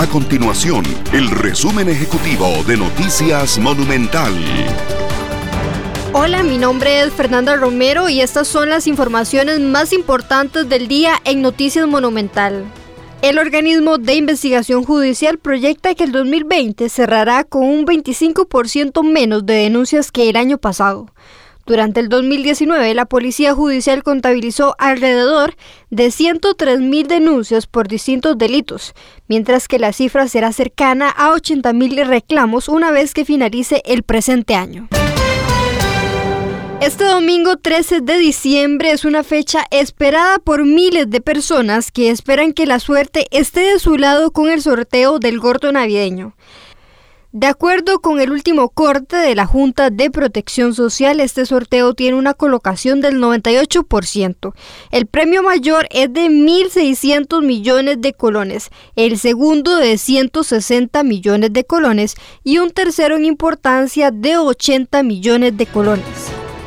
A continuación, el resumen ejecutivo de Noticias Monumental. Hola, mi nombre es Fernanda Romero y estas son las informaciones más importantes del día en Noticias Monumental. El organismo de investigación judicial proyecta que el 2020 cerrará con un 25% menos de denuncias que el año pasado. Durante el 2019, la Policía Judicial contabilizó alrededor de 103 mil denuncias por distintos delitos, mientras que la cifra será cercana a 80 mil reclamos una vez que finalice el presente año. Este domingo 13 de diciembre es una fecha esperada por miles de personas que esperan que la suerte esté de su lado con el sorteo del gordo navideño. De acuerdo con el último corte de la Junta de Protección Social, este sorteo tiene una colocación del 98%. El premio mayor es de 1.600 millones de colones, el segundo de 160 millones de colones y un tercero en importancia de 80 millones de colones.